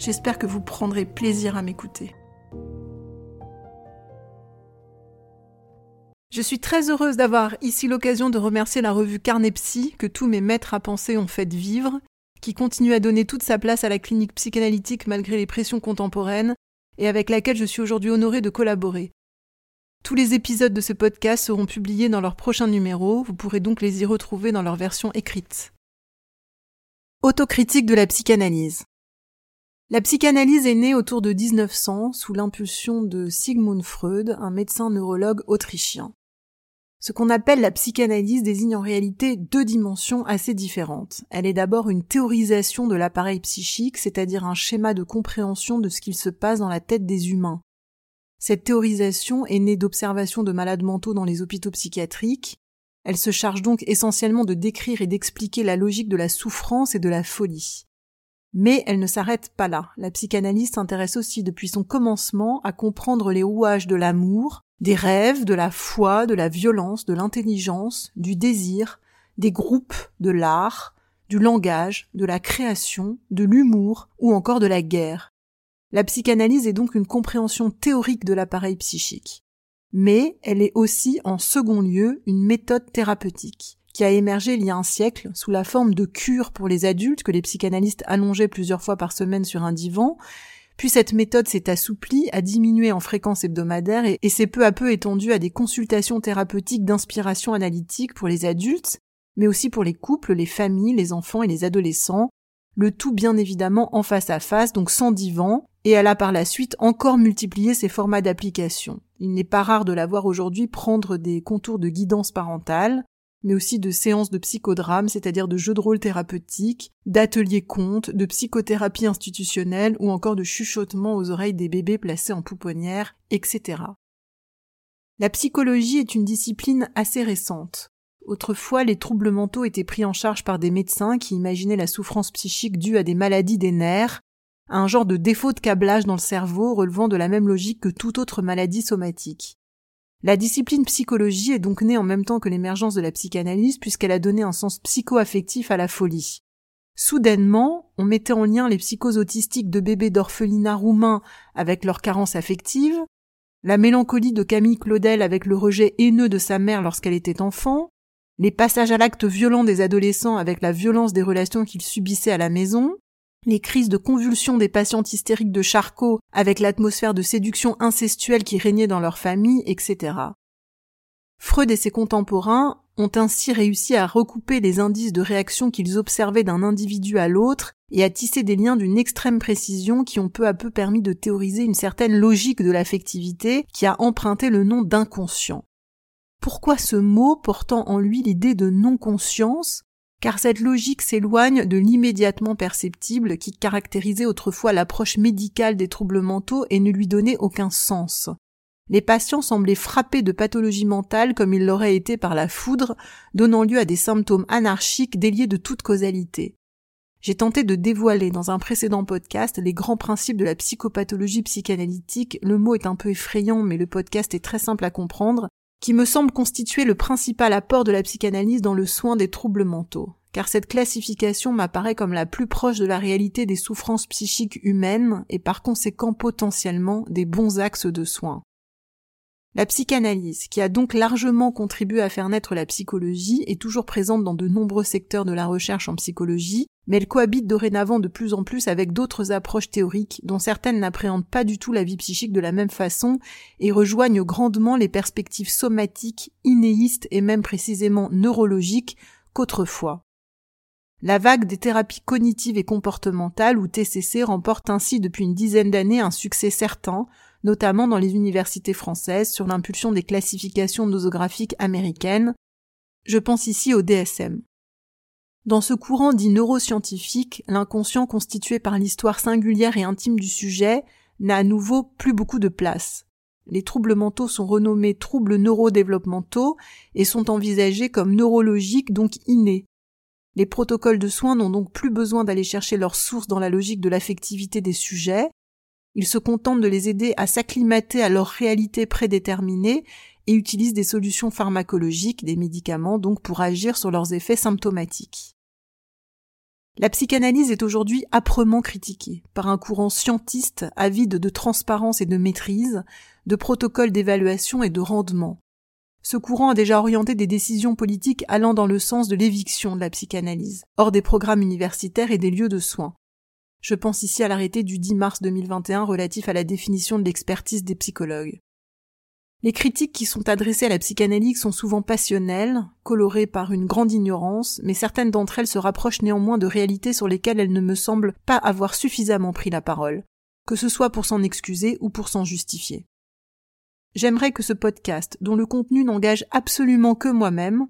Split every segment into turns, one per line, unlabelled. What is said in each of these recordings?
J'espère que vous prendrez plaisir à m'écouter. Je suis très heureuse d'avoir ici l'occasion de remercier la revue Carnepsy que tous mes maîtres à penser ont fait vivre, qui continue à donner toute sa place à la clinique psychanalytique malgré les pressions contemporaines, et avec laquelle je suis aujourd'hui honorée de collaborer. Tous les épisodes de ce podcast seront publiés dans leur prochain numéro, vous pourrez donc les y retrouver dans leur version écrite. Autocritique de la psychanalyse. La psychanalyse est née autour de 1900 sous l'impulsion de Sigmund Freud, un médecin neurologue autrichien. Ce qu'on appelle la psychanalyse désigne en réalité deux dimensions assez différentes. Elle est d'abord une théorisation de l'appareil psychique, c'est-à-dire un schéma de compréhension de ce qu'il se passe dans la tête des humains. Cette théorisation est née d'observations de malades mentaux dans les hôpitaux psychiatriques. Elle se charge donc essentiellement de décrire et d'expliquer la logique de la souffrance et de la folie. Mais elle ne s'arrête pas là. La psychanalyse s'intéresse aussi depuis son commencement à comprendre les rouages de l'amour, des rêves, de la foi, de la violence, de l'intelligence, du désir, des groupes, de l'art, du langage, de la création, de l'humour ou encore de la guerre. La psychanalyse est donc une compréhension théorique de l'appareil psychique. Mais elle est aussi, en second lieu, une méthode thérapeutique, qui a émergé il y a un siècle sous la forme de cures pour les adultes que les psychanalystes allongeaient plusieurs fois par semaine sur un divan, puis cette méthode s'est assouplie, a diminué en fréquence hebdomadaire et, et s'est peu à peu étendue à des consultations thérapeutiques d'inspiration analytique pour les adultes, mais aussi pour les couples, les familles, les enfants et les adolescents, le tout bien évidemment en face à face, donc sans divan, et elle a par la suite encore multiplié ses formats d'application. Il n'est pas rare de la voir aujourd'hui prendre des contours de guidance parentale, mais aussi de séances de psychodrame, c'est-à-dire de jeux de rôle thérapeutiques, d'ateliers contes, de psychothérapie institutionnelle ou encore de chuchotements aux oreilles des bébés placés en pouponnière, etc. La psychologie est une discipline assez récente. Autrefois, les troubles mentaux étaient pris en charge par des médecins qui imaginaient la souffrance psychique due à des maladies des nerfs, un genre de défaut de câblage dans le cerveau relevant de la même logique que toute autre maladie somatique. La discipline psychologie est donc née en même temps que l'émergence de la psychanalyse puisqu'elle a donné un sens psycho-affectif à la folie. Soudainement, on mettait en lien les psychoses autistiques de bébés d'orphelinat roumains avec leur carence affective, la mélancolie de Camille Claudel avec le rejet haineux de sa mère lorsqu'elle était enfant, les passages à l'acte violent des adolescents avec la violence des relations qu'ils subissaient à la maison, les crises de convulsion des patientes hystériques de Charcot avec l'atmosphère de séduction incestuelle qui régnait dans leur famille, etc. Freud et ses contemporains ont ainsi réussi à recouper les indices de réaction qu'ils observaient d'un individu à l'autre et à tisser des liens d'une extrême précision qui ont peu à peu permis de théoriser une certaine logique de l'affectivité qui a emprunté le nom d'inconscient. Pourquoi ce mot portant en lui l'idée de non-conscience? Car cette logique s'éloigne de l'immédiatement perceptible qui caractérisait autrefois l'approche médicale des troubles mentaux et ne lui donnait aucun sens. Les patients semblaient frappés de pathologie mentale comme ils l'auraient été par la foudre, donnant lieu à des symptômes anarchiques déliés de toute causalité. j'ai tenté de dévoiler dans un précédent podcast les grands principes de la psychopathologie psychanalytique, le mot est un peu effrayant mais le podcast est très simple à comprendre, qui me semble constituer le principal apport de la psychanalyse dans le soin des troubles mentaux, car cette classification m'apparaît comme la plus proche de la réalité des souffrances psychiques humaines et par conséquent potentiellement des bons axes de soins. La psychanalyse, qui a donc largement contribué à faire naître la psychologie, est toujours présente dans de nombreux secteurs de la recherche en psychologie, mais elle cohabite dorénavant de plus en plus avec d'autres approches théoriques, dont certaines n'appréhendent pas du tout la vie psychique de la même façon et rejoignent grandement les perspectives somatiques, inéistes et même précisément neurologiques qu'autrefois. La vague des thérapies cognitives et comportementales ou TCC remporte ainsi depuis une dizaine d'années un succès certain, notamment dans les universités françaises sur l'impulsion des classifications nosographiques américaines. Je pense ici au DSM. Dans ce courant dit neuroscientifique, l'inconscient constitué par l'histoire singulière et intime du sujet n'a à nouveau plus beaucoup de place. Les troubles mentaux sont renommés troubles neurodéveloppementaux et sont envisagés comme neurologiques donc innés. Les protocoles de soins n'ont donc plus besoin d'aller chercher leur source dans la logique de l'affectivité des sujets, ils se contentent de les aider à s'acclimater à leur réalité prédéterminée et utilisent des solutions pharmacologiques, des médicaments donc pour agir sur leurs effets symptomatiques. La psychanalyse est aujourd'hui âprement critiquée par un courant scientiste avide de transparence et de maîtrise, de protocoles d'évaluation et de rendement. Ce courant a déjà orienté des décisions politiques allant dans le sens de l'éviction de la psychanalyse, hors des programmes universitaires et des lieux de soins. Je pense ici à l'arrêté du 10 mars 2021 relatif à la définition de l'expertise des psychologues. Les critiques qui sont adressées à la psychanalyse sont souvent passionnelles, colorées par une grande ignorance, mais certaines d'entre elles se rapprochent néanmoins de réalités sur lesquelles elles ne me semblent pas avoir suffisamment pris la parole, que ce soit pour s'en excuser ou pour s'en justifier. J'aimerais que ce podcast, dont le contenu n'engage absolument que moi-même,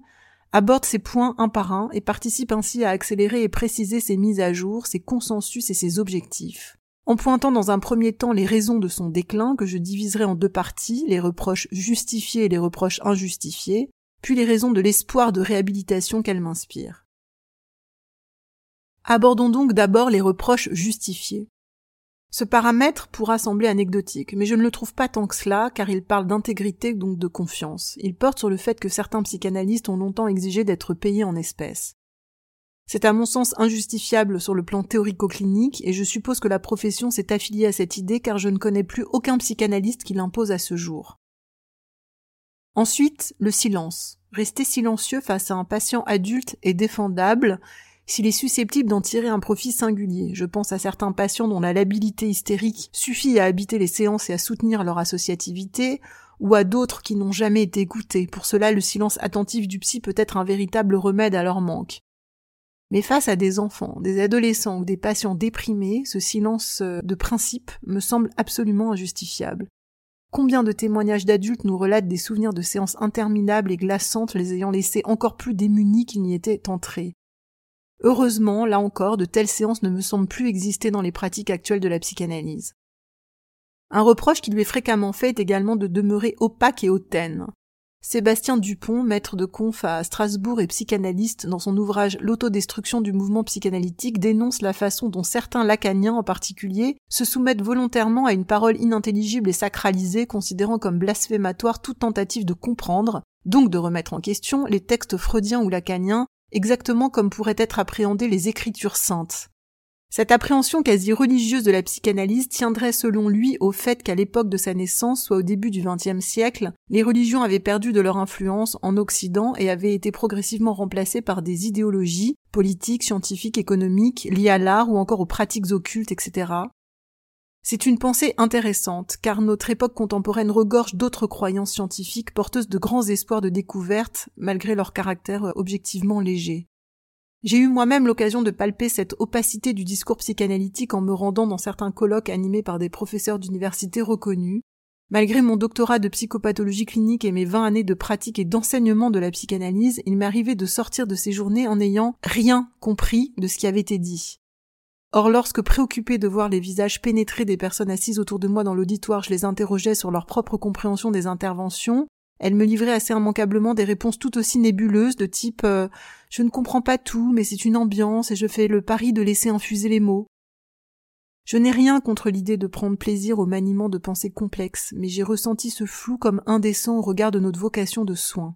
aborde ces points un par un et participe ainsi à accélérer et préciser ses mises à jour, ses consensus et ses objectifs. En pointant dans un premier temps les raisons de son déclin que je diviserai en deux parties, les reproches justifiés et les reproches injustifiés, puis les raisons de l'espoir de réhabilitation qu'elle m'inspire. Abordons donc d'abord les reproches justifiés. Ce paramètre pourra sembler anecdotique, mais je ne le trouve pas tant que cela, car il parle d'intégrité, donc de confiance. Il porte sur le fait que certains psychanalystes ont longtemps exigé d'être payés en espèces. C'est à mon sens injustifiable sur le plan théorico-clinique, et je suppose que la profession s'est affiliée à cette idée car je ne connais plus aucun psychanalyste qui l'impose à ce jour. Ensuite, le silence. Rester silencieux face à un patient adulte est défendable, s'il est susceptible d'en tirer un profit singulier. Je pense à certains patients dont la labilité hystérique suffit à habiter les séances et à soutenir leur associativité, ou à d'autres qui n'ont jamais été écoutés. Pour cela, le silence attentif du psy peut être un véritable remède à leur manque. Mais face à des enfants, des adolescents ou des patients déprimés, ce silence euh, de principe me semble absolument injustifiable. Combien de témoignages d'adultes nous relatent des souvenirs de séances interminables et glaçantes les ayant laissés encore plus démunis qu'ils n'y étaient entrés Heureusement, là encore, de telles séances ne me semblent plus exister dans les pratiques actuelles de la psychanalyse. Un reproche qui lui est fréquemment fait est également de demeurer opaque et hautaine. Sébastien Dupont, maître de conf à Strasbourg et psychanalyste, dans son ouvrage L'autodestruction du mouvement psychanalytique, dénonce la façon dont certains lacaniens en particulier se soumettent volontairement à une parole inintelligible et sacralisée, considérant comme blasphématoire toute tentative de comprendre, donc de remettre en question les textes freudiens ou lacaniens exactement comme pourraient être appréhendées les écritures saintes. Cette appréhension quasi religieuse de la psychanalyse tiendrait selon lui au fait qu'à l'époque de sa naissance, soit au début du XXe siècle, les religions avaient perdu de leur influence en Occident et avaient été progressivement remplacées par des idéologies politiques, scientifiques, économiques, liées à l'art ou encore aux pratiques occultes, etc. C'est une pensée intéressante, car notre époque contemporaine regorge d'autres croyances scientifiques porteuses de grands espoirs de découverte, malgré leur caractère objectivement léger. J'ai eu moi-même l'occasion de palper cette opacité du discours psychanalytique en me rendant dans certains colloques animés par des professeurs d'université reconnus. Malgré mon doctorat de psychopathologie clinique et mes vingt années de pratique et d'enseignement de la psychanalyse, il m'arrivait de sortir de ces journées en n'ayant rien compris de ce qui avait été dit. Or, lorsque préoccupé de voir les visages pénétrés des personnes assises autour de moi dans l'auditoire, je les interrogeais sur leur propre compréhension des interventions, Elle me livrait assez immanquablement des réponses tout aussi nébuleuses de type euh, Je ne comprends pas tout, mais c'est une ambiance et je fais le pari de laisser infuser les mots. Je n'ai rien contre l'idée de prendre plaisir au maniement de pensées complexes, mais j'ai ressenti ce flou comme indécent au regard de notre vocation de soin.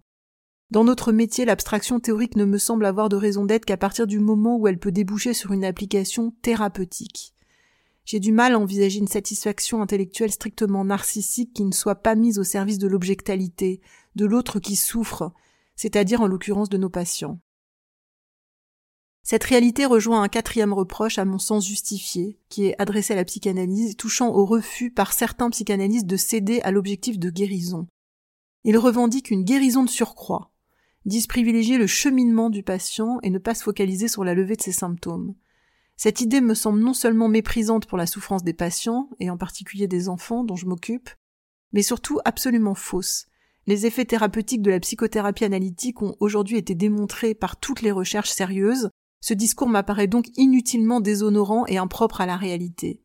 Dans notre métier, l'abstraction théorique ne me semble avoir de raison d'être qu'à partir du moment où elle peut déboucher sur une application thérapeutique. J'ai du mal à envisager une satisfaction intellectuelle strictement narcissique qui ne soit pas mise au service de l'objectalité, de l'autre qui souffre, c'est-à-dire en l'occurrence de nos patients. Cette réalité rejoint un quatrième reproche à mon sens justifié, qui est adressé à la psychanalyse, touchant au refus par certains psychanalystes de céder à l'objectif de guérison. Ils revendiquent une guérison de surcroît, disent privilégier le cheminement du patient et ne pas se focaliser sur la levée de ses symptômes. Cette idée me semble non seulement méprisante pour la souffrance des patients, et en particulier des enfants dont je m'occupe, mais surtout absolument fausse. Les effets thérapeutiques de la psychothérapie analytique ont aujourd'hui été démontrés par toutes les recherches sérieuses. Ce discours m'apparaît donc inutilement déshonorant et impropre à la réalité.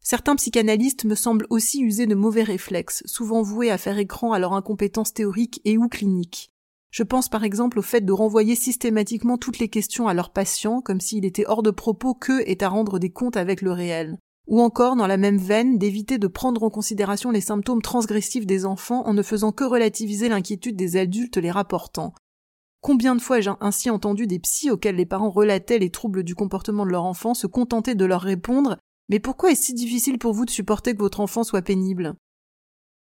Certains psychanalystes me semblent aussi user de mauvais réflexes, souvent voués à faire écran à leur incompétence théorique et ou clinique. Je pense par exemple au fait de renvoyer systématiquement toutes les questions à leurs patients, comme s'il était hors de propos qu'eux est à rendre des comptes avec le réel. Ou encore, dans la même veine, d'éviter de prendre en considération les symptômes transgressifs des enfants en ne faisant que relativiser l'inquiétude des adultes les rapportant. Combien de fois ai-je ainsi entendu des psys auxquels les parents relataient les troubles du comportement de leur enfant se contenter de leur répondre Mais pourquoi est-ce si difficile pour vous de supporter que votre enfant soit pénible?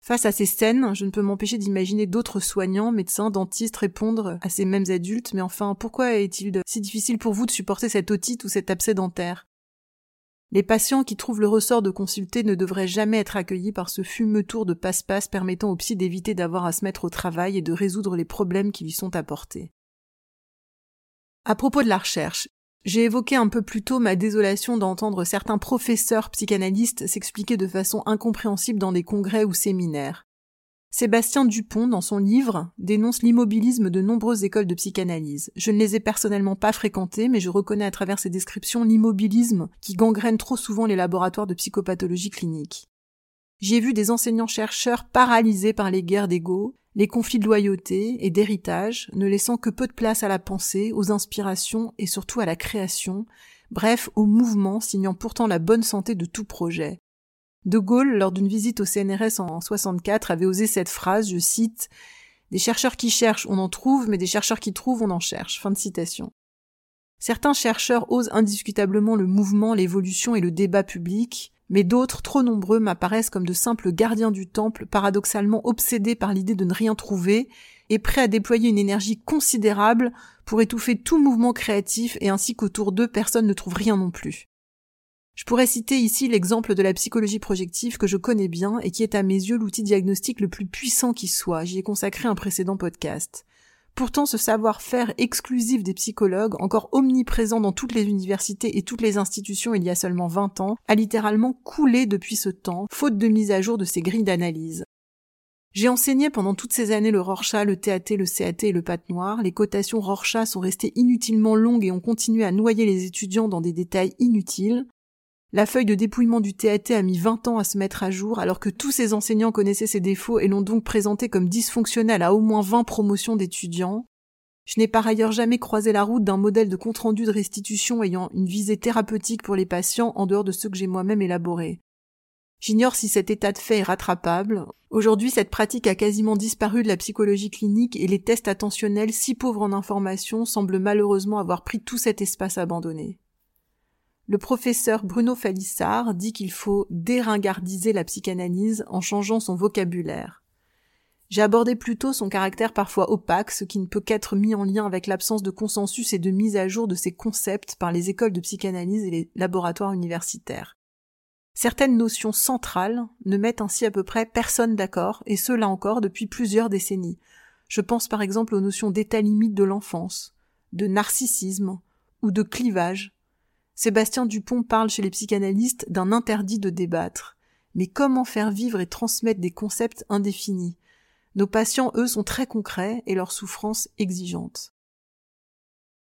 Face à ces scènes, je ne peux m'empêcher d'imaginer d'autres soignants, médecins, dentistes répondre à ces mêmes adultes, mais enfin, pourquoi est-il si difficile pour vous de supporter cette otite ou cet abcès dentaire? Les patients qui trouvent le ressort de consulter ne devraient jamais être accueillis par ce fumeux tour de passe-passe permettant au psy d'éviter d'avoir à se mettre au travail et de résoudre les problèmes qui lui sont apportés. À propos de la recherche, j'ai évoqué un peu plus tôt ma désolation d'entendre certains professeurs psychanalystes s'expliquer de façon incompréhensible dans des congrès ou séminaires. Sébastien Dupont, dans son livre, dénonce l'immobilisme de nombreuses écoles de psychanalyse. Je ne les ai personnellement pas fréquentées, mais je reconnais à travers ces descriptions l'immobilisme qui gangrène trop souvent les laboratoires de psychopathologie clinique. J'y ai vu des enseignants-chercheurs paralysés par les guerres d'ego, les conflits de loyauté et d'héritage, ne laissant que peu de place à la pensée, aux inspirations et surtout à la création, bref, au mouvement signant pourtant la bonne santé de tout projet. De Gaulle, lors d'une visite au CNRS en 64, avait osé cette phrase, je cite, Des chercheurs qui cherchent, on en trouve, mais des chercheurs qui trouvent, on en cherche. Fin de citation. Certains chercheurs osent indiscutablement le mouvement, l'évolution et le débat public, mais d'autres, trop nombreux, m'apparaissent comme de simples gardiens du temple, paradoxalement obsédés par l'idée de ne rien trouver, et prêts à déployer une énergie considérable pour étouffer tout mouvement créatif et ainsi qu'autour d'eux personne ne trouve rien non plus. Je pourrais citer ici l'exemple de la psychologie projective que je connais bien et qui est à mes yeux l'outil diagnostique le plus puissant qui soit. J'y ai consacré un précédent podcast. Pourtant, ce savoir-faire exclusif des psychologues, encore omniprésent dans toutes les universités et toutes les institutions il y a seulement 20 ans, a littéralement coulé depuis ce temps, faute de mise à jour de ces grilles d'analyse. J'ai enseigné pendant toutes ces années le Rorschach, le TAT, le CAT et le Pat Noir. Les cotations Rorschach sont restées inutilement longues et ont continué à noyer les étudiants dans des détails inutiles. La feuille de dépouillement du TAT a mis 20 ans à se mettre à jour, alors que tous ces enseignants connaissaient ses défauts et l'ont donc présenté comme dysfonctionnel à au moins 20 promotions d'étudiants. Je n'ai par ailleurs jamais croisé la route d'un modèle de compte-rendu de restitution ayant une visée thérapeutique pour les patients en dehors de ceux que j'ai moi-même élaborés. J'ignore si cet état de fait est rattrapable. Aujourd'hui, cette pratique a quasiment disparu de la psychologie clinique et les tests attentionnels, si pauvres en informations, semblent malheureusement avoir pris tout cet espace abandonné. Le professeur Bruno Falissard dit qu'il faut déringardiser la psychanalyse en changeant son vocabulaire. J'ai abordé plutôt son caractère parfois opaque, ce qui ne peut qu'être mis en lien avec l'absence de consensus et de mise à jour de ces concepts par les écoles de psychanalyse et les laboratoires universitaires. Certaines notions centrales ne mettent ainsi à peu près personne d'accord, et ce là encore depuis plusieurs décennies. Je pense par exemple aux notions d'état limite de l'enfance, de narcissisme ou de clivage, Sébastien Dupont parle chez les psychanalystes d'un interdit de débattre. Mais comment faire vivre et transmettre des concepts indéfinis? Nos patients, eux, sont très concrets et leur souffrance exigeante.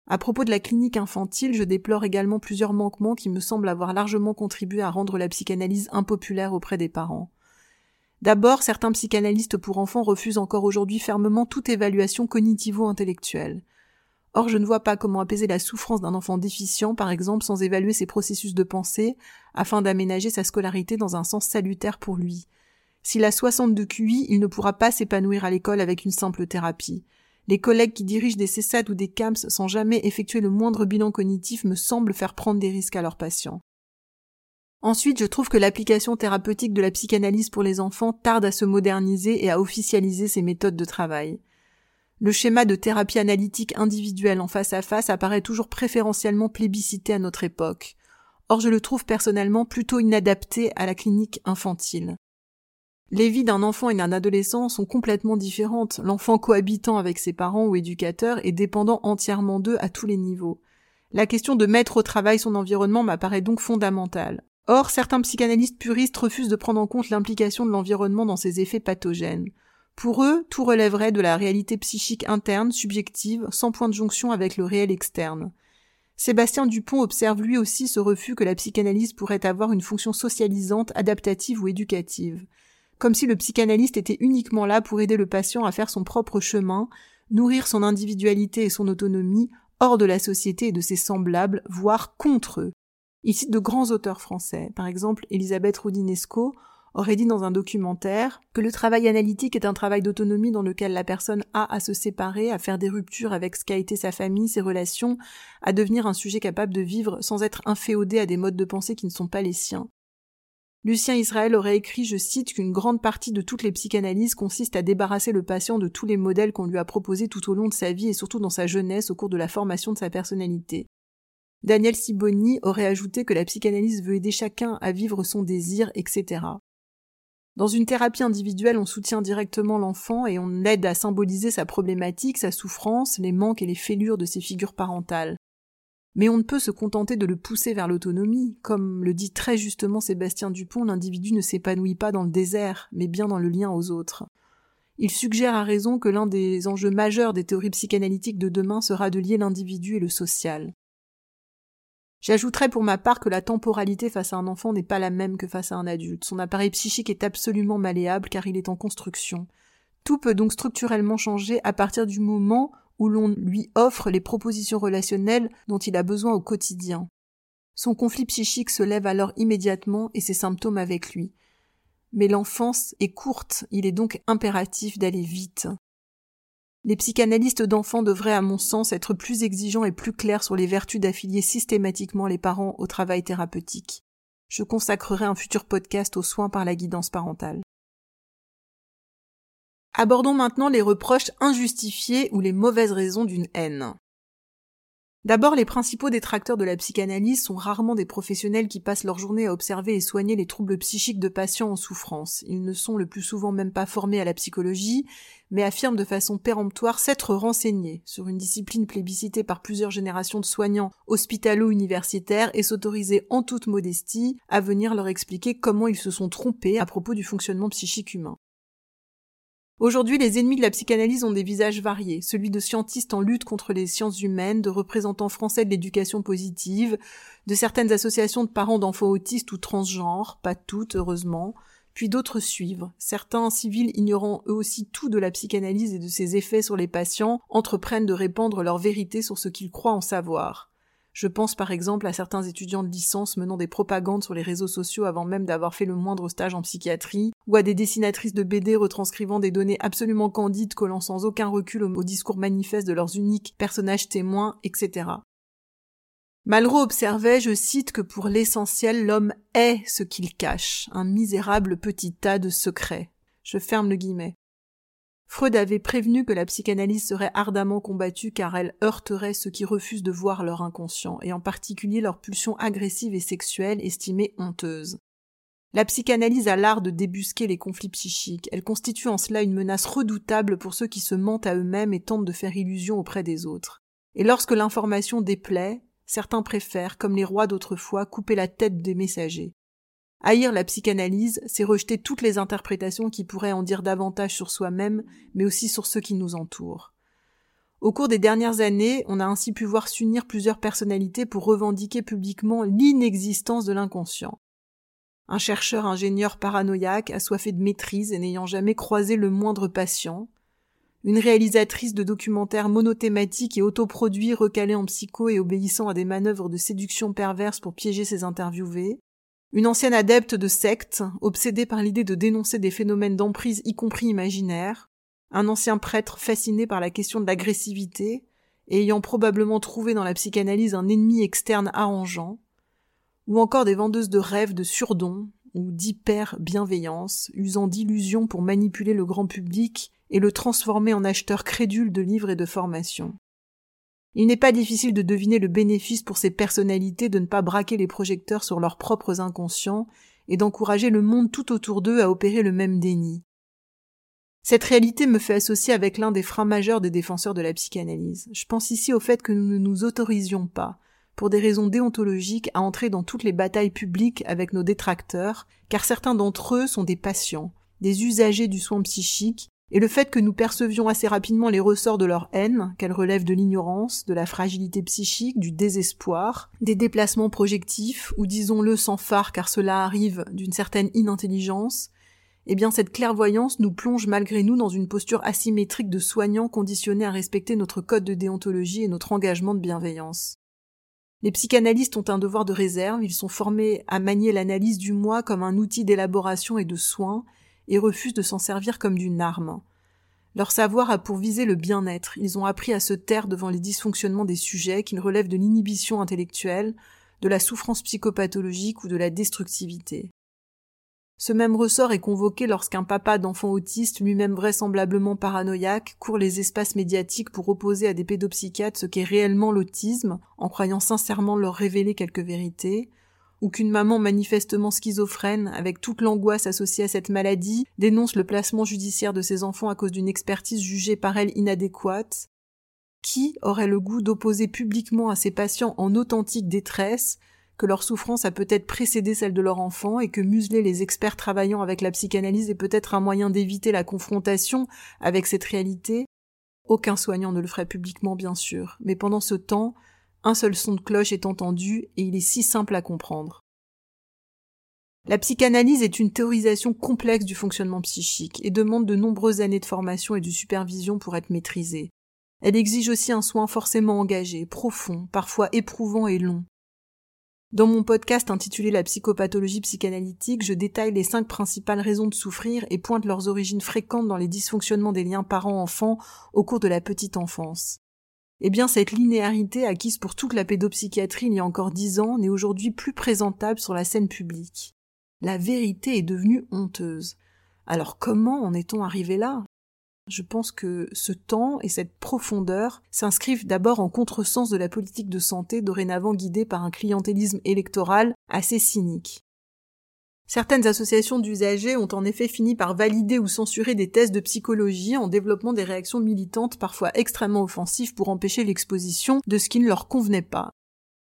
À propos de la clinique infantile, je déplore également plusieurs manquements qui me semblent avoir largement contribué à rendre la psychanalyse impopulaire auprès des parents. D'abord, certains psychanalystes pour enfants refusent encore aujourd'hui fermement toute évaluation cognitivo-intellectuelle. Or, je ne vois pas comment apaiser la souffrance d'un enfant déficient, par exemple, sans évaluer ses processus de pensée, afin d'aménager sa scolarité dans un sens salutaire pour lui. S'il a 62 QI, il ne pourra pas s'épanouir à l'école avec une simple thérapie. Les collègues qui dirigent des CESAD ou des CAMS sans jamais effectuer le moindre bilan cognitif me semblent faire prendre des risques à leurs patients. Ensuite, je trouve que l'application thérapeutique de la psychanalyse pour les enfants tarde à se moderniser et à officialiser ses méthodes de travail. Le schéma de thérapie analytique individuelle en face à face apparaît toujours préférentiellement plébiscité à notre époque. Or, je le trouve personnellement plutôt inadapté à la clinique infantile. Les vies d'un enfant et d'un adolescent sont complètement différentes, l'enfant cohabitant avec ses parents ou éducateurs et dépendant entièrement d'eux à tous les niveaux. La question de mettre au travail son environnement m'apparaît donc fondamentale. Or, certains psychanalystes puristes refusent de prendre en compte l'implication de l'environnement dans ses effets pathogènes. Pour eux, tout relèverait de la réalité psychique interne, subjective, sans point de jonction avec le réel externe. Sébastien Dupont observe lui aussi ce refus que la psychanalyse pourrait avoir une fonction socialisante, adaptative ou éducative comme si le psychanalyste était uniquement là pour aider le patient à faire son propre chemin, nourrir son individualité et son autonomie hors de la société et de ses semblables, voire contre eux. Il cite de grands auteurs français, par exemple Elisabeth Roudinesco aurait dit dans un documentaire que le travail analytique est un travail d'autonomie dans lequel la personne a à se séparer, à faire des ruptures avec ce qu'a été sa famille, ses relations, à devenir un sujet capable de vivre sans être inféodé à des modes de pensée qui ne sont pas les siens. Lucien Israël aurait écrit, je cite, qu'une grande partie de toutes les psychanalyses consiste à débarrasser le patient de tous les modèles qu'on lui a proposés tout au long de sa vie et surtout dans sa jeunesse au cours de la formation de sa personnalité. Daniel Siboni aurait ajouté que la psychanalyse veut aider chacun à vivre son désir, etc. Dans une thérapie individuelle, on soutient directement l'enfant et on aide à symboliser sa problématique, sa souffrance, les manques et les fêlures de ses figures parentales. Mais on ne peut se contenter de le pousser vers l'autonomie. Comme le dit très justement Sébastien Dupont, l'individu ne s'épanouit pas dans le désert, mais bien dans le lien aux autres. Il suggère à raison que l'un des enjeux majeurs des théories psychanalytiques de demain sera de lier l'individu et le social. J'ajouterai pour ma part que la temporalité face à un enfant n'est pas la même que face à un adulte. Son appareil psychique est absolument malléable car il est en construction. Tout peut donc structurellement changer à partir du moment où l'on lui offre les propositions relationnelles dont il a besoin au quotidien. Son conflit psychique se lève alors immédiatement et ses symptômes avec lui. Mais l'enfance est courte, il est donc impératif d'aller vite. Les psychanalystes d'enfants devraient, à mon sens, être plus exigeants et plus clairs sur les vertus d'affilier systématiquement les parents au travail thérapeutique. Je consacrerai un futur podcast aux soins par la guidance parentale. Abordons maintenant les reproches injustifiés ou les mauvaises raisons d'une haine. D'abord, les principaux détracteurs de la psychanalyse sont rarement des professionnels qui passent leur journée à observer et soigner les troubles psychiques de patients en souffrance. Ils ne sont le plus souvent même pas formés à la psychologie, mais affirment de façon péremptoire s'être renseignés sur une discipline plébiscitée par plusieurs générations de soignants hospitalo-universitaires et s'autoriser en toute modestie à venir leur expliquer comment ils se sont trompés à propos du fonctionnement psychique humain. Aujourd'hui, les ennemis de la psychanalyse ont des visages variés, celui de scientistes en lutte contre les sciences humaines, de représentants français de l'éducation positive, de certaines associations de parents d'enfants autistes ou transgenres, pas toutes, heureusement, puis d'autres suivent. Certains civils ignorant eux aussi tout de la psychanalyse et de ses effets sur les patients, entreprennent de répandre leur vérité sur ce qu'ils croient en savoir. Je pense par exemple à certains étudiants de licence menant des propagandes sur les réseaux sociaux avant même d'avoir fait le moindre stage en psychiatrie, ou à des dessinatrices de BD retranscrivant des données absolument candides collant sans aucun recul au, discours manifeste de leurs uniques personnages témoins, etc. Malraux observait, je cite, que pour l'essentiel, l'homme est ce qu'il cache, un misérable petit tas de secrets. Je ferme le guillemet. Freud avait prévenu que la psychanalyse serait ardemment combattue car elle heurterait ceux qui refusent de voir leur inconscient, et en particulier leurs pulsions agressives et sexuelles estimées honteuses. La psychanalyse a l'art de débusquer les conflits psychiques, elle constitue en cela une menace redoutable pour ceux qui se mentent à eux-mêmes et tentent de faire illusion auprès des autres. Et lorsque l'information déplaît, certains préfèrent, comme les rois d'autrefois, couper la tête des messagers. Haïr la psychanalyse, c'est rejeter toutes les interprétations qui pourraient en dire davantage sur soi-même, mais aussi sur ceux qui nous entourent. Au cours des dernières années, on a ainsi pu voir s'unir plusieurs personnalités pour revendiquer publiquement l'inexistence de l'inconscient. un chercheur ingénieur paranoïaque, assoiffé de maîtrise et n'ayant jamais croisé le moindre patient, une réalisatrice de documentaires monothématiques et autoproduits recalés en psycho et obéissant à des manœuvres de séduction perverse pour piéger ses interviewés, une ancienne adepte de secte, obsédée par l'idée de dénoncer des phénomènes d'emprise y compris imaginaires, un ancien prêtre fasciné par la question de l'agressivité, ayant probablement trouvé dans la psychanalyse un ennemi externe arrangeant, ou encore des vendeuses de rêves de surdons ou d'hyper-bienveillance, usant d'illusions pour manipuler le grand public et le transformer en acheteur crédule de livres et de formations. Il n'est pas difficile de deviner le bénéfice pour ces personnalités de ne pas braquer les projecteurs sur leurs propres inconscients et d'encourager le monde tout autour d'eux à opérer le même déni. Cette réalité me fait associer avec l'un des freins majeurs des défenseurs de la psychanalyse. Je pense ici au fait que nous ne nous autorisions pas, pour des raisons déontologiques, à entrer dans toutes les batailles publiques avec nos détracteurs, car certains d'entre eux sont des patients, des usagers du soin psychique, et le fait que nous percevions assez rapidement les ressorts de leur haine, qu'elle relève de l'ignorance, de la fragilité psychique, du désespoir, des déplacements projectifs, ou disons-le sans phare car cela arrive d'une certaine inintelligence, eh bien cette clairvoyance nous plonge malgré nous dans une posture asymétrique de soignants conditionnés à respecter notre code de déontologie et notre engagement de bienveillance. Les psychanalystes ont un devoir de réserve, ils sont formés à manier l'analyse du moi comme un outil d'élaboration et de soin, et refusent de s'en servir comme d'une arme. Leur savoir a pour viser le bien-être, ils ont appris à se taire devant les dysfonctionnements des sujets qu'ils relèvent de l'inhibition intellectuelle, de la souffrance psychopathologique ou de la destructivité. Ce même ressort est convoqué lorsqu'un papa d'enfant autiste, lui-même vraisemblablement paranoïaque, court les espaces médiatiques pour opposer à des pédopsychiatres ce qu'est réellement l'autisme, en croyant sincèrement leur révéler quelques vérités, ou qu'une maman manifestement schizophrène, avec toute l'angoisse associée à cette maladie, dénonce le placement judiciaire de ses enfants à cause d'une expertise jugée par elle inadéquate. Qui aurait le goût d'opposer publiquement à ses patients en authentique détresse que leur souffrance a peut-être précédé celle de leur enfant et que museler les experts travaillant avec la psychanalyse est peut-être un moyen d'éviter la confrontation avec cette réalité. Aucun soignant ne le ferait publiquement, bien sûr, mais pendant ce temps, un seul son de cloche est entendu et il est si simple à comprendre. La psychanalyse est une théorisation complexe du fonctionnement psychique et demande de nombreuses années de formation et de supervision pour être maîtrisée. Elle exige aussi un soin forcément engagé, profond, parfois éprouvant et long. Dans mon podcast intitulé La psychopathologie psychanalytique, je détaille les cinq principales raisons de souffrir et pointe leurs origines fréquentes dans les dysfonctionnements des liens parents-enfants au cours de la petite enfance. Eh bien, cette linéarité acquise pour toute la pédopsychiatrie il y a encore dix ans n'est aujourd'hui plus présentable sur la scène publique. La vérité est devenue honteuse. Alors comment en est-on arrivé là? Je pense que ce temps et cette profondeur s'inscrivent d'abord en contresens de la politique de santé dorénavant guidée par un clientélisme électoral assez cynique. Certaines associations d'usagers ont en effet fini par valider ou censurer des tests de psychologie en développant des réactions militantes parfois extrêmement offensives pour empêcher l'exposition de ce qui ne leur convenait pas.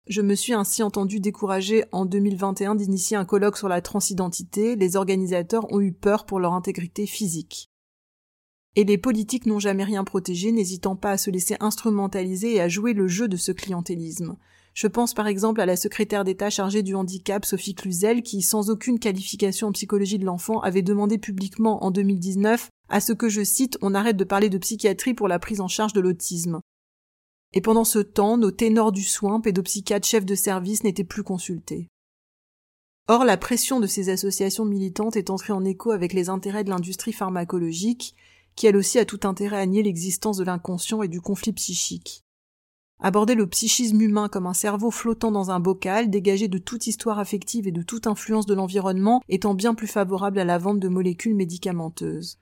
Je me suis ainsi entendu décourager en 2021 d'initier un colloque sur la transidentité, les organisateurs ont eu peur pour leur intégrité physique. Et les politiques n'ont jamais rien protégé, n'hésitant pas à se laisser instrumentaliser et à jouer le jeu de ce clientélisme. Je pense par exemple à la secrétaire d'État chargée du handicap, Sophie Cluzel, qui, sans aucune qualification en psychologie de l'enfant, avait demandé publiquement en 2019 à ce que, je cite, on arrête de parler de psychiatrie pour la prise en charge de l'autisme. Et pendant ce temps, nos ténors du soin, pédopsychiatres, chefs de service n'étaient plus consultés. Or, la pression de ces associations militantes est entrée en écho avec les intérêts de l'industrie pharmacologique, qui elle aussi a tout intérêt à nier l'existence de l'inconscient et du conflit psychique. Aborder le psychisme humain comme un cerveau flottant dans un bocal, dégagé de toute histoire affective et de toute influence de l'environnement, étant bien plus favorable à la vente de molécules médicamenteuses.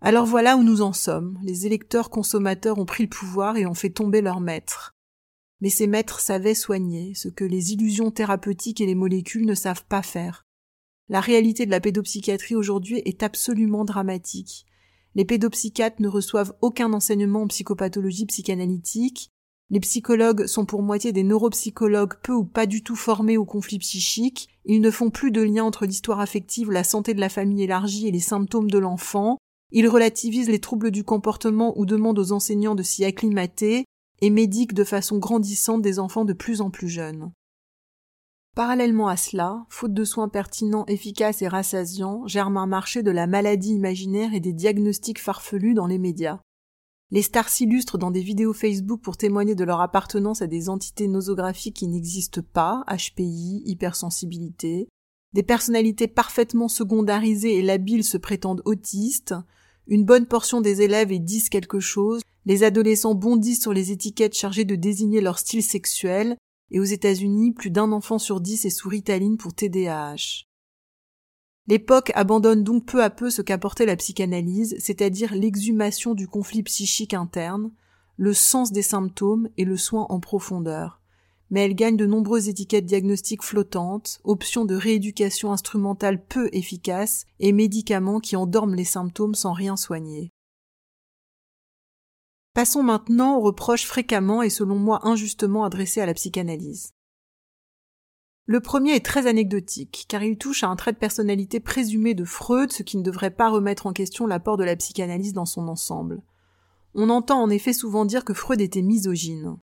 Alors voilà où nous en sommes. Les électeurs consommateurs ont pris le pouvoir et ont fait tomber leurs maîtres. Mais ces maîtres savaient soigner, ce que les illusions thérapeutiques et les molécules ne savent pas faire. La réalité de la pédopsychiatrie aujourd'hui est absolument dramatique. Les pédopsychiatres ne reçoivent aucun enseignement en psychopathologie psychanalytique. Les psychologues sont pour moitié des neuropsychologues peu ou pas du tout formés au conflit psychique. Ils ne font plus de lien entre l'histoire affective, la santé de la famille élargie et les symptômes de l'enfant. Ils relativisent les troubles du comportement ou demandent aux enseignants de s'y acclimater et médiquent de façon grandissante des enfants de plus en plus jeunes. Parallèlement à cela, faute de soins pertinents, efficaces et rassasiants, germe un marché de la maladie imaginaire et des diagnostics farfelus dans les médias. Les stars s'illustrent dans des vidéos Facebook pour témoigner de leur appartenance à des entités nosographiques qui n'existent pas, HPI, hypersensibilité. Des personnalités parfaitement secondarisées et labiles se prétendent autistes. Une bonne portion des élèves y disent quelque chose. Les adolescents bondissent sur les étiquettes chargées de désigner leur style sexuel. Et aux États-Unis, plus d'un enfant sur dix est sous Ritaline pour TDAH. L'époque abandonne donc peu à peu ce qu'apportait la psychanalyse, c'est-à-dire l'exhumation du conflit psychique interne, le sens des symptômes et le soin en profondeur. Mais elle gagne de nombreuses étiquettes diagnostiques flottantes, options de rééducation instrumentale peu efficaces et médicaments qui endorment les symptômes sans rien soigner. Passons maintenant aux reproches fréquemment et selon moi injustement adressés à la psychanalyse. Le premier est très anecdotique, car il touche à un trait de personnalité présumé de Freud, ce qui ne devrait pas remettre en question l'apport de la psychanalyse dans son ensemble. On entend en effet souvent dire que Freud était misogyne.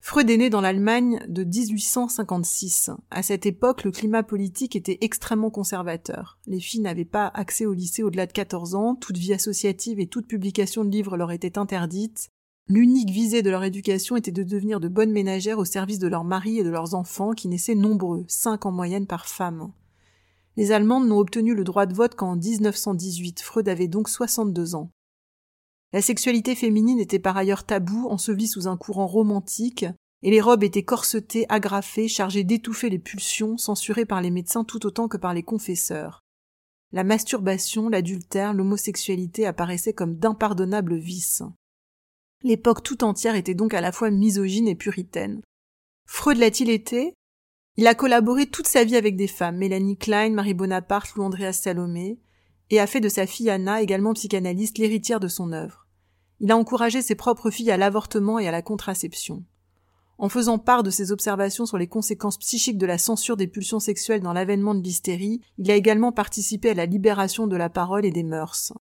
Freud est né dans l'Allemagne de 1856. À cette époque, le climat politique était extrêmement conservateur. Les filles n'avaient pas accès au lycée au-delà de 14 ans, toute vie associative et toute publication de livres leur était interdite, L'unique visée de leur éducation était de devenir de bonnes ménagères au service de leurs maris et de leurs enfants, qui naissaient nombreux, cinq en moyenne par femme. Les Allemandes n'ont obtenu le droit de vote qu'en 1918. Freud avait donc 62 ans. La sexualité féminine était par ailleurs taboue, ensevelie sous un courant romantique, et les robes étaient corsetées, agrafées, chargées d'étouffer les pulsions, censurées par les médecins tout autant que par les confesseurs. La masturbation, l'adultère, l'homosexualité apparaissaient comme d'impardonnables vices. L'époque tout entière était donc à la fois misogyne et puritaine. Freud l'a-t-il été? Il a collaboré toute sa vie avec des femmes, Mélanie Klein, Marie Bonaparte, Lou Andréas Salomé, et a fait de sa fille Anna, également psychanalyste, l'héritière de son œuvre. Il a encouragé ses propres filles à l'avortement et à la contraception. En faisant part de ses observations sur les conséquences psychiques de la censure des pulsions sexuelles dans l'avènement de l'hystérie, il a également participé à la libération de la parole et des mœurs.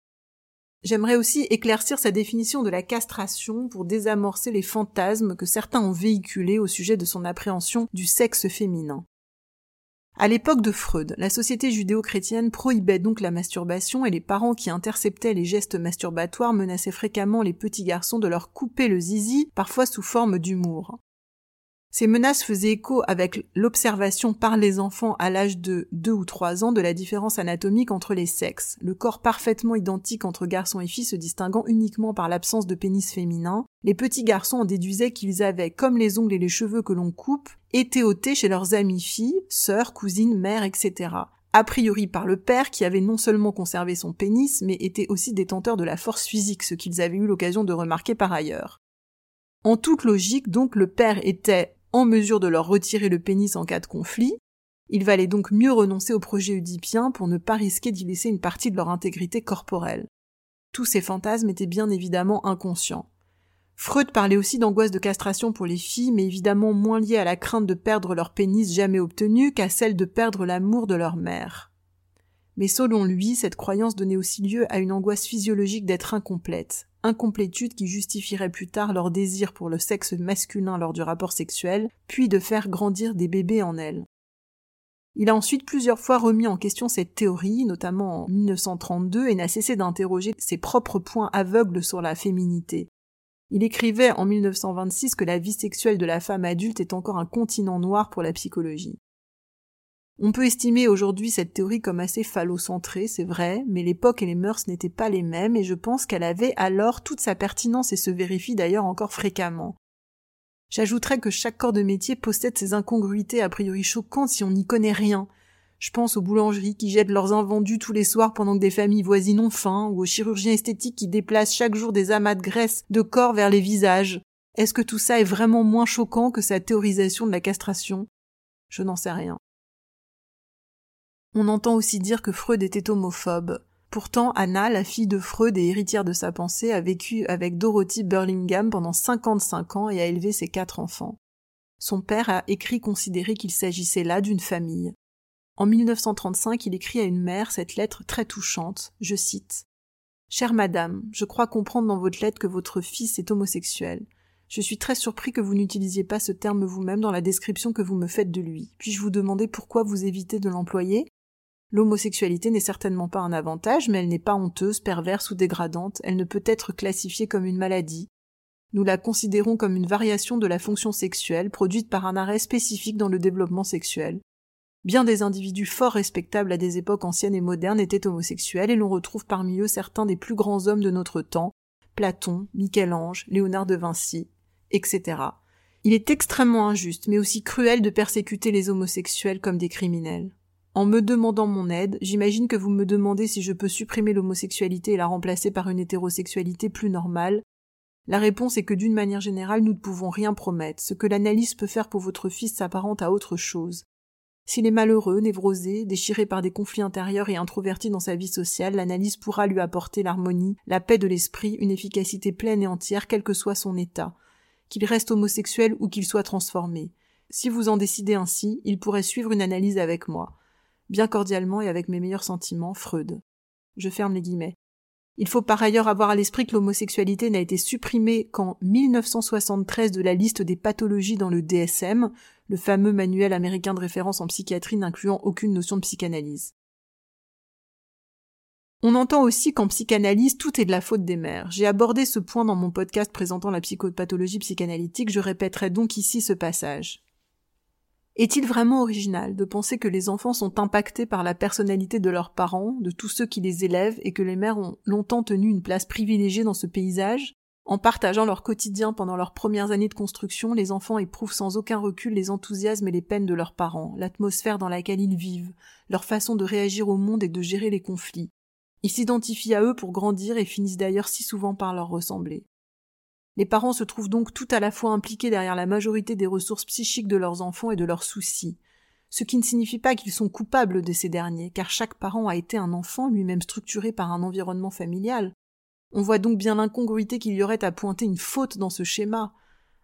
J'aimerais aussi éclaircir sa définition de la castration pour désamorcer les fantasmes que certains ont véhiculés au sujet de son appréhension du sexe féminin. À l'époque de Freud, la société judéo-chrétienne prohibait donc la masturbation et les parents qui interceptaient les gestes masturbatoires menaçaient fréquemment les petits garçons de leur couper le zizi, parfois sous forme d'humour. Ces menaces faisaient écho avec l'observation par les enfants à l'âge de deux ou trois ans de la différence anatomique entre les sexes, le corps parfaitement identique entre garçons et filles se distinguant uniquement par l'absence de pénis féminin. Les petits garçons en déduisaient qu'ils avaient, comme les ongles et les cheveux que l'on coupe, été ôtés chez leurs amies filles, sœurs, cousines, mères, etc. A priori par le père qui avait non seulement conservé son pénis, mais était aussi détenteur de la force physique, ce qu'ils avaient eu l'occasion de remarquer par ailleurs. En toute logique, donc, le père était en mesure de leur retirer le pénis en cas de conflit, il valait donc mieux renoncer au projet oedipien pour ne pas risquer d'y laisser une partie de leur intégrité corporelle. Tous ces fantasmes étaient bien évidemment inconscients. Freud parlait aussi d'angoisse de castration pour les filles, mais évidemment moins liée à la crainte de perdre leur pénis jamais obtenu qu'à celle de perdre l'amour de leur mère. Mais selon lui, cette croyance donnait aussi lieu à une angoisse physiologique d'être incomplète, incomplétude qui justifierait plus tard leur désir pour le sexe masculin lors du rapport sexuel, puis de faire grandir des bébés en elles. Il a ensuite plusieurs fois remis en question cette théorie, notamment en 1932, et n'a cessé d'interroger ses propres points aveugles sur la féminité. Il écrivait en 1926 que la vie sexuelle de la femme adulte est encore un continent noir pour la psychologie. On peut estimer aujourd'hui cette théorie comme assez phallocentrée, c'est vrai, mais l'époque et les mœurs n'étaient pas les mêmes et je pense qu'elle avait alors toute sa pertinence et se vérifie d'ailleurs encore fréquemment. J'ajouterais que chaque corps de métier possède ses incongruités a priori choquantes si on n'y connaît rien. Je pense aux boulangeries qui jettent leurs invendus tous les soirs pendant que des familles voisines ont faim, ou aux chirurgiens esthétiques qui déplacent chaque jour des amas de graisse de corps vers les visages. Est-ce que tout ça est vraiment moins choquant que sa théorisation de la castration? Je n'en sais rien. On entend aussi dire que Freud était homophobe. Pourtant, Anna, la fille de Freud et héritière de sa pensée, a vécu avec Dorothy Burlingham pendant 55 ans et a élevé ses quatre enfants. Son père a écrit considérer qu'il s'agissait là d'une famille. En 1935, il écrit à une mère cette lettre très touchante. Je cite. Chère madame, je crois comprendre dans votre lettre que votre fils est homosexuel. Je suis très surpris que vous n'utilisiez pas ce terme vous-même dans la description que vous me faites de lui. Puis-je vous demander pourquoi vous évitez de l'employer? L'homosexualité n'est certainement pas un avantage, mais elle n'est pas honteuse, perverse ou dégradante, elle ne peut être classifiée comme une maladie. Nous la considérons comme une variation de la fonction sexuelle produite par un arrêt spécifique dans le développement sexuel. Bien des individus fort respectables à des époques anciennes et modernes étaient homosexuels et l'on retrouve parmi eux certains des plus grands hommes de notre temps, Platon, Michel-Ange, Léonard de Vinci, etc. Il est extrêmement injuste, mais aussi cruel de persécuter les homosexuels comme des criminels. En me demandant mon aide, j'imagine que vous me demandez si je peux supprimer l'homosexualité et la remplacer par une hétérosexualité plus normale. La réponse est que d'une manière générale, nous ne pouvons rien promettre. Ce que l'analyse peut faire pour votre fils s'apparente à autre chose. S'il est malheureux, névrosé, déchiré par des conflits intérieurs et introverti dans sa vie sociale, l'analyse pourra lui apporter l'harmonie, la paix de l'esprit, une efficacité pleine et entière, quel que soit son état qu'il reste homosexuel ou qu'il soit transformé. Si vous en décidez ainsi, il pourrait suivre une analyse avec moi. Bien cordialement et avec mes meilleurs sentiments, Freud. Je ferme les guillemets. Il faut par ailleurs avoir à l'esprit que l'homosexualité n'a été supprimée qu'en 1973 de la liste des pathologies dans le DSM, le fameux manuel américain de référence en psychiatrie n'incluant aucune notion de psychanalyse. On entend aussi qu'en psychanalyse, tout est de la faute des mères. J'ai abordé ce point dans mon podcast présentant la psychopathologie psychanalytique, je répéterai donc ici ce passage. Est-il vraiment original de penser que les enfants sont impactés par la personnalité de leurs parents, de tous ceux qui les élèvent, et que les mères ont longtemps tenu une place privilégiée dans ce paysage? En partageant leur quotidien pendant leurs premières années de construction, les enfants éprouvent sans aucun recul les enthousiasmes et les peines de leurs parents, l'atmosphère dans laquelle ils vivent, leur façon de réagir au monde et de gérer les conflits. Ils s'identifient à eux pour grandir et finissent d'ailleurs si souvent par leur ressembler. Les parents se trouvent donc tout à la fois impliqués derrière la majorité des ressources psychiques de leurs enfants et de leurs soucis, ce qui ne signifie pas qu'ils sont coupables de ces derniers, car chaque parent a été un enfant lui-même structuré par un environnement familial. On voit donc bien l'incongruité qu'il y aurait à pointer une faute dans ce schéma.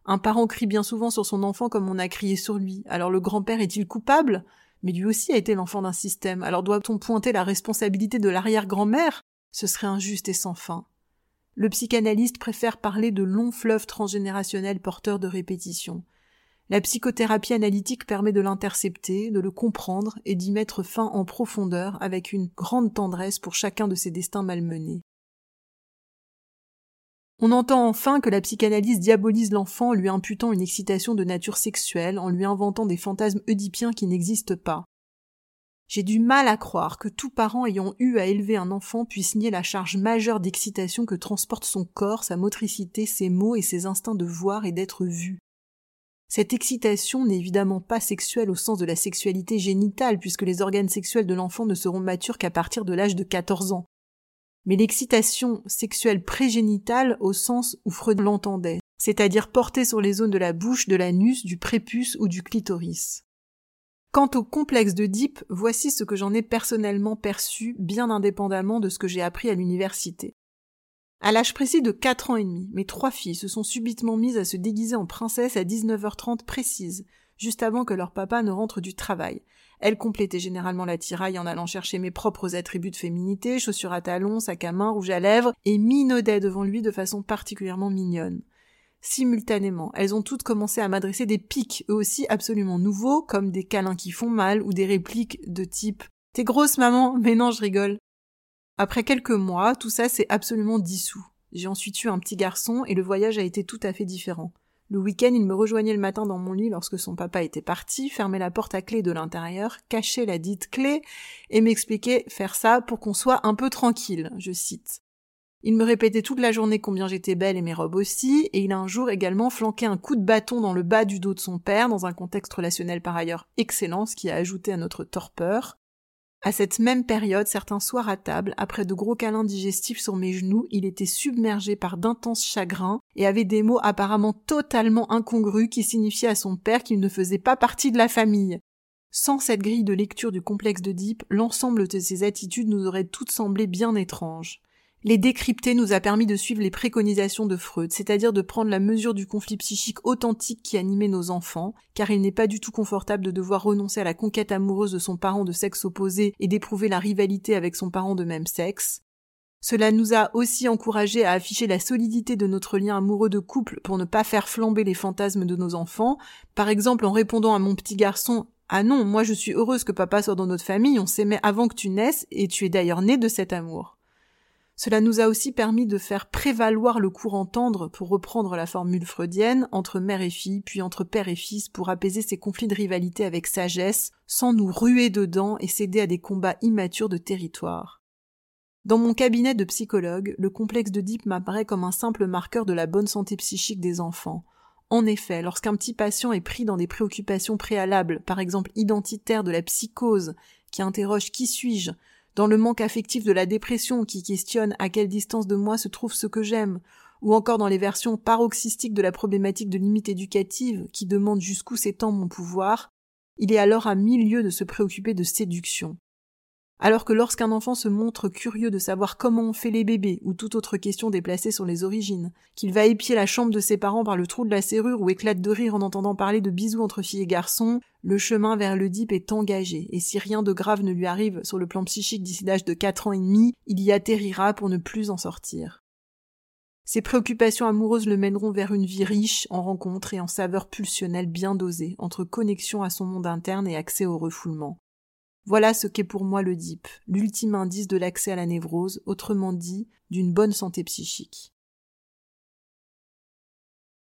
Un parent crie bien souvent sur son enfant comme on a crié sur lui. Alors le grand-père est-il coupable? Mais lui aussi a été l'enfant d'un système, alors doit-on pointer la responsabilité de l'arrière-grand-mère? Ce serait injuste et sans fin. Le psychanalyste préfère parler de longs fleuves transgénérationnels porteurs de répétition. La psychothérapie analytique permet de l'intercepter, de le comprendre et d'y mettre fin en profondeur avec une grande tendresse pour chacun de ses destins malmenés. On entend enfin que la psychanalyse diabolise l'enfant en lui imputant une excitation de nature sexuelle, en lui inventant des fantasmes oedipiens qui n'existent pas. J'ai du mal à croire que tout parent ayant eu à élever un enfant puisse nier la charge majeure d'excitation que transporte son corps, sa motricité, ses mots et ses instincts de voir et d'être vu. Cette excitation n'est évidemment pas sexuelle au sens de la sexualité génitale, puisque les organes sexuels de l'enfant ne seront matures qu'à partir de l'âge de 14 ans mais l'excitation sexuelle prégénitale au sens où Freud l'entendait, c'est-à-dire portée sur les zones de la bouche, de l'anus, du prépuce ou du clitoris. Quant au complexe d'Oedipe, voici ce que j'en ai personnellement perçu, bien indépendamment de ce que j'ai appris à l'université. À l'âge précis de quatre ans et demi, mes trois filles se sont subitement mises à se déguiser en princesse à 19h30 précise, juste avant que leur papa ne rentre du travail. Elle complétait généralement la tiraille en allant chercher mes propres attributs de féminité, chaussures à talons, sac à main, rouge à lèvres, et minaudait devant lui de façon particulièrement mignonne. Simultanément, elles ont toutes commencé à m'adresser des pics, eux aussi absolument nouveaux, comme des câlins qui font mal ou des répliques de type T'es grosse maman, mais non je rigole. Après quelques mois, tout ça s'est absolument dissous. J'ai ensuite eu un petit garçon et le voyage a été tout à fait différent. Le week-end, il me rejoignait le matin dans mon lit lorsque son papa était parti, fermait la porte à clé de l'intérieur, cachait la dite clé et m'expliquait faire ça pour qu'on soit un peu tranquille, je cite. Il me répétait toute la journée combien j'étais belle et mes robes aussi, et il a un jour également flanqué un coup de bâton dans le bas du dos de son père, dans un contexte relationnel par ailleurs excellent, ce qui a ajouté à notre torpeur. À cette même période, certains soirs à table, après de gros câlins digestifs sur mes genoux, il était submergé par d'intenses chagrins et avait des mots apparemment totalement incongrus qui signifiaient à son père qu'il ne faisait pas partie de la famille. Sans cette grille de lecture du complexe de l'ensemble de ses attitudes nous aurait toutes semblé bien étranges. Les décrypter nous a permis de suivre les préconisations de Freud, c'est-à-dire de prendre la mesure du conflit psychique authentique qui animait nos enfants, car il n'est pas du tout confortable de devoir renoncer à la conquête amoureuse de son parent de sexe opposé et d'éprouver la rivalité avec son parent de même sexe. Cela nous a aussi encouragés à afficher la solidité de notre lien amoureux de couple pour ne pas faire flamber les fantasmes de nos enfants, par exemple en répondant à mon petit garçon Ah non, moi je suis heureuse que papa soit dans notre famille, on s'aimait avant que tu naisses, et tu es d'ailleurs né de cet amour. Cela nous a aussi permis de faire prévaloir le courant tendre, pour reprendre la formule freudienne, entre mère et fille, puis entre père et fils, pour apaiser ces conflits de rivalité avec sagesse, sans nous ruer dedans et céder à des combats immatures de territoire. Dans mon cabinet de psychologue, le complexe de m'apparaît comme un simple marqueur de la bonne santé psychique des enfants. En effet, lorsqu'un petit patient est pris dans des préoccupations préalables, par exemple identitaires de la psychose, qui interroge qui suis-je, dans le manque affectif de la dépression qui questionne à quelle distance de moi se trouve ce que j'aime, ou encore dans les versions paroxystiques de la problématique de limite éducative qui demande jusqu'où s'étend mon pouvoir, il est alors à mille lieues de se préoccuper de séduction. Alors que lorsqu'un enfant se montre curieux de savoir comment on fait les bébés ou toute autre question déplacée sur les origines, qu'il va épier la chambre de ses parents par le trou de la serrure ou éclate de rire en entendant parler de bisous entre filles et garçons, le chemin vers le dip est engagé, et si rien de grave ne lui arrive sur le plan psychique d'ici l'âge de quatre ans et demi, il y atterrira pour ne plus en sortir. Ses préoccupations amoureuses le mèneront vers une vie riche en rencontres et en saveurs pulsionnelles bien dosées, entre connexion à son monde interne et accès au refoulement. Voilà ce qu'est pour moi le DIP, l'ultime indice de l'accès à la névrose, autrement dit, d'une bonne santé psychique.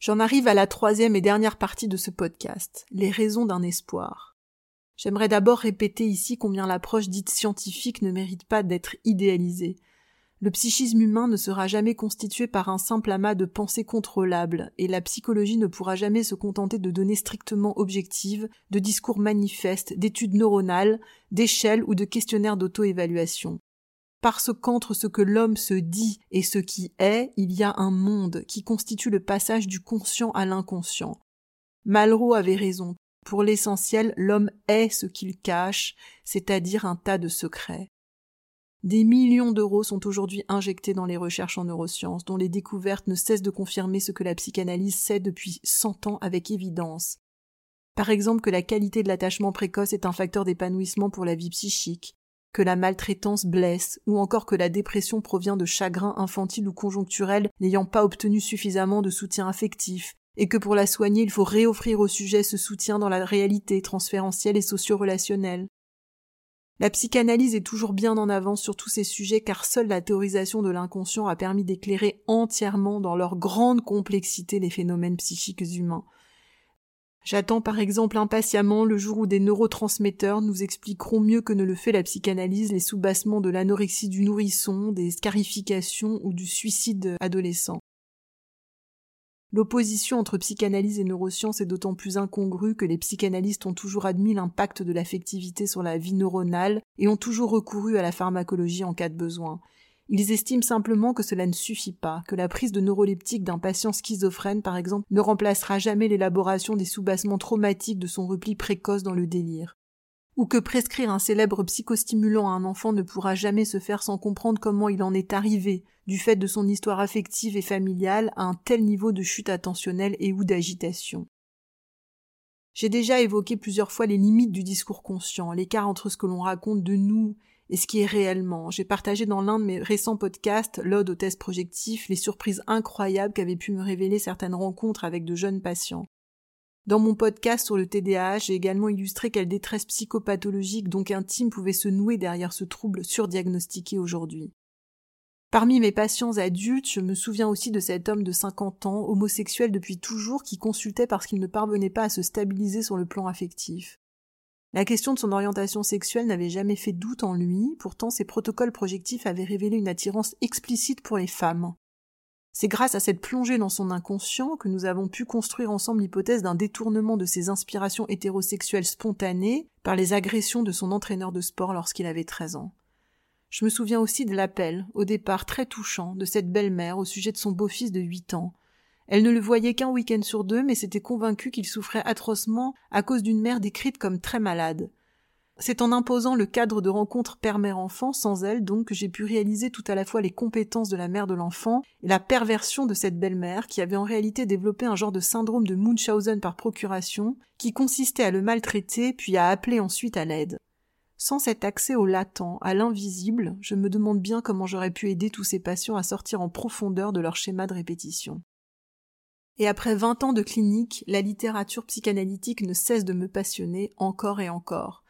J'en arrive à la troisième et dernière partie de ce podcast, les raisons d'un espoir. J'aimerais d'abord répéter ici combien l'approche dite scientifique ne mérite pas d'être idéalisée, le psychisme humain ne sera jamais constitué par un simple amas de pensées contrôlables, et la psychologie ne pourra jamais se contenter de données strictement objectives, de discours manifestes, d'études neuronales, d'échelles ou de questionnaires d'auto-évaluation. Parce qu'entre ce que l'homme se dit et ce qui est, il y a un monde qui constitue le passage du conscient à l'inconscient. Malraux avait raison. Pour l'essentiel, l'homme est ce qu'il cache, c'est-à-dire un tas de secrets. Des millions d'euros sont aujourd'hui injectés dans les recherches en neurosciences, dont les découvertes ne cessent de confirmer ce que la psychanalyse sait depuis cent ans avec évidence. Par exemple que la qualité de l'attachement précoce est un facteur d'épanouissement pour la vie psychique, que la maltraitance blesse, ou encore que la dépression provient de chagrins infantiles ou conjoncturels n'ayant pas obtenu suffisamment de soutien affectif, et que pour la soigner il faut réoffrir au sujet ce soutien dans la réalité transférentielle et socio-relationnelle. La psychanalyse est toujours bien en avance sur tous ces sujets car seule la théorisation de l'inconscient a permis d'éclairer entièrement dans leur grande complexité les phénomènes psychiques humains. J'attends par exemple impatiemment le jour où des neurotransmetteurs nous expliqueront mieux que ne le fait la psychanalyse les soubassements de l'anorexie du nourrisson, des scarifications ou du suicide adolescent. L'opposition entre psychanalyse et neurosciences est d'autant plus incongrue que les psychanalystes ont toujours admis l'impact de l'affectivité sur la vie neuronale et ont toujours recouru à la pharmacologie en cas de besoin. Ils estiment simplement que cela ne suffit pas, que la prise de neuroleptique d'un patient schizophrène, par exemple, ne remplacera jamais l'élaboration des soubassements traumatiques de son repli précoce dans le délire ou que prescrire un célèbre psychostimulant à un enfant ne pourra jamais se faire sans comprendre comment il en est arrivé, du fait de son histoire affective et familiale, à un tel niveau de chute attentionnelle et ou d'agitation. J'ai déjà évoqué plusieurs fois les limites du discours conscient, l'écart entre ce que l'on raconte de nous et ce qui est réellement. J'ai partagé dans l'un de mes récents podcasts, l'ode au test projectif, les surprises incroyables qu'avaient pu me révéler certaines rencontres avec de jeunes patients. Dans mon podcast sur le TDAH, j'ai également illustré quelle détresse psychopathologique donc intime pouvait se nouer derrière ce trouble surdiagnostiqué aujourd'hui. Parmi mes patients adultes, je me souviens aussi de cet homme de 50 ans, homosexuel depuis toujours, qui consultait parce qu'il ne parvenait pas à se stabiliser sur le plan affectif. La question de son orientation sexuelle n'avait jamais fait doute en lui, pourtant ses protocoles projectifs avaient révélé une attirance explicite pour les femmes. C'est grâce à cette plongée dans son inconscient que nous avons pu construire ensemble l'hypothèse d'un détournement de ses inspirations hétérosexuelles spontanées par les agressions de son entraîneur de sport lorsqu'il avait 13 ans. Je me souviens aussi de l'appel, au départ très touchant, de cette belle-mère au sujet de son beau-fils de 8 ans. Elle ne le voyait qu'un week-end sur deux, mais s'était convaincue qu'il souffrait atrocement à cause d'une mère décrite comme très malade. C'est en imposant le cadre de rencontre père-mère-enfant, sans elle donc, que j'ai pu réaliser tout à la fois les compétences de la mère de l'enfant et la perversion de cette belle-mère qui avait en réalité développé un genre de syndrome de Munchausen par procuration, qui consistait à le maltraiter puis à appeler ensuite à l'aide. Sans cet accès au latent, à l'invisible, je me demande bien comment j'aurais pu aider tous ces patients à sortir en profondeur de leur schéma de répétition. Et après vingt ans de clinique, la littérature psychanalytique ne cesse de me passionner encore et encore.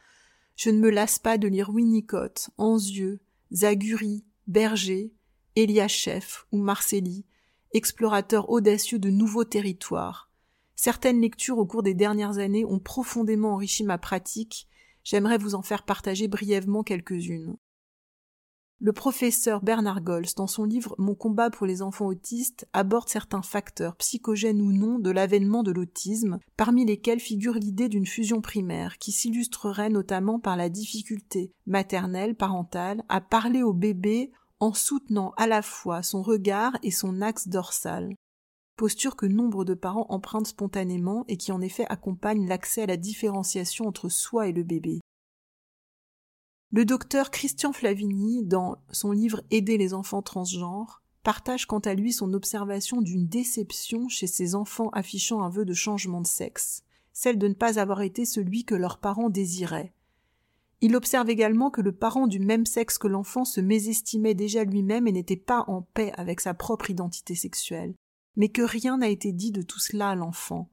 Je ne me lasse pas de lire Winnicott, Anzieux, Zaguri, Berger, Eliachev ou Marcelli, explorateurs audacieux de nouveaux territoires. Certaines lectures au cours des dernières années ont profondément enrichi ma pratique, j'aimerais vous en faire partager brièvement quelques-unes. Le professeur Bernard Gols, dans son livre Mon combat pour les enfants autistes, aborde certains facteurs, psychogènes ou non, de l'avènement de l'autisme, parmi lesquels figure l'idée d'une fusion primaire, qui s'illustrerait notamment par la difficulté maternelle, parentale, à parler au bébé en soutenant à la fois son regard et son axe dorsal. Posture que nombre de parents empruntent spontanément et qui en effet accompagne l'accès à la différenciation entre soi et le bébé. Le docteur Christian Flavini, dans son livre Aider les enfants transgenres, partage quant à lui son observation d'une déception chez ces enfants affichant un vœu de changement de sexe, celle de ne pas avoir été celui que leurs parents désiraient. Il observe également que le parent du même sexe que l'enfant se mésestimait déjà lui-même et n'était pas en paix avec sa propre identité sexuelle, mais que rien n'a été dit de tout cela à l'enfant.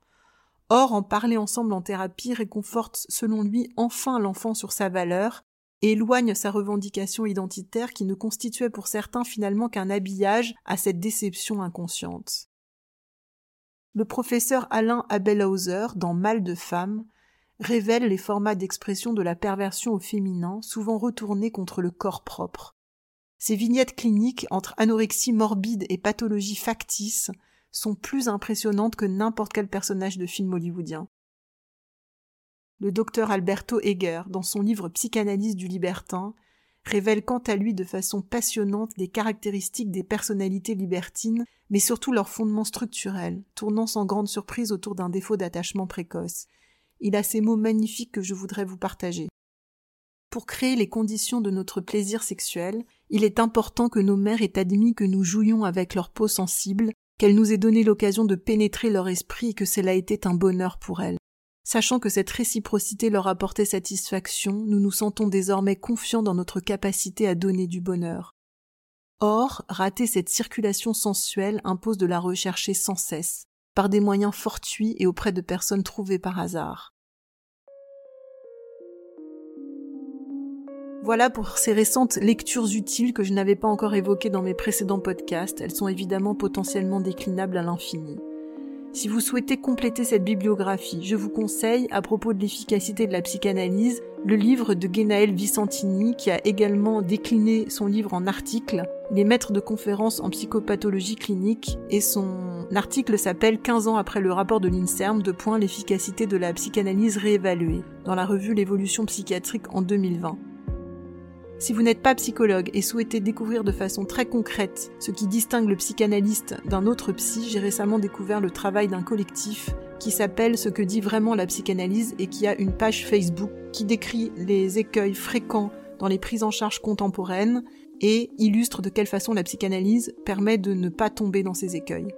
Or, en parler ensemble en thérapie réconforte, selon lui, enfin l'enfant sur sa valeur éloigne sa revendication identitaire qui ne constituait pour certains finalement qu'un habillage à cette déception inconsciente. Le professeur Alain Abelhauser, dans Mal de femme, révèle les formats d'expression de la perversion au féminin, souvent retournés contre le corps propre. Ces vignettes cliniques entre anorexie morbide et pathologie factice sont plus impressionnantes que n'importe quel personnage de film hollywoodien. Le docteur Alberto Heger, dans son livre Psychanalyse du libertin, révèle quant à lui de façon passionnante les caractéristiques des personnalités libertines, mais surtout leurs fondements structurels, tournant sans grande surprise autour d'un défaut d'attachement précoce. Il a ces mots magnifiques que je voudrais vous partager. Pour créer les conditions de notre plaisir sexuel, il est important que nos mères aient admis que nous jouions avec leur peau sensible, qu'elles nous aient donné l'occasion de pénétrer leur esprit et que cela était un bonheur pour elles. Sachant que cette réciprocité leur apportait satisfaction, nous nous sentons désormais confiants dans notre capacité à donner du bonheur. Or, rater cette circulation sensuelle impose de la rechercher sans cesse, par des moyens fortuits et auprès de personnes trouvées par hasard. Voilà pour ces récentes lectures utiles que je n'avais pas encore évoquées dans mes précédents podcasts. Elles sont évidemment potentiellement déclinables à l'infini. Si vous souhaitez compléter cette bibliographie, je vous conseille, à propos de l'efficacité de la psychanalyse, le livre de Genaël Vicentini, qui a également décliné son livre en article. Il est maître de conférences en psychopathologie clinique et son article s'appelle 15 ans après le rapport de l'INSERM, de point l'efficacité de la psychanalyse réévaluée, dans la revue L'évolution psychiatrique en 2020. Si vous n'êtes pas psychologue et souhaitez découvrir de façon très concrète ce qui distingue le psychanalyste d'un autre psy, j'ai récemment découvert le travail d'un collectif qui s'appelle Ce que dit vraiment la psychanalyse et qui a une page Facebook qui décrit les écueils fréquents dans les prises en charge contemporaines et illustre de quelle façon la psychanalyse permet de ne pas tomber dans ces écueils.